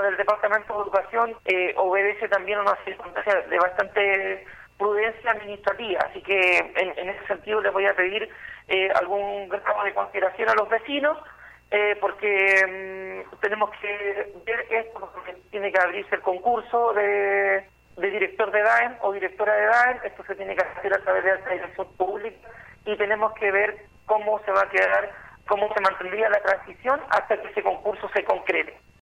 la del Departamento de Educación eh, obedece también a una circunstancia de bastante prudencia administrativa, así que en, ese sentido les voy a pedir eh, algún grado de consideración a los vecinos, eh, porque mm, tenemos que ver esto, porque tiene que abrirse el concurso de, director de DAEM o directora de DAEM esto se tiene que hacer a través de la dirección pública y tenemos que ver cómo se va a quedar, cómo se mantendría la transición hasta que ese concurso se concrete.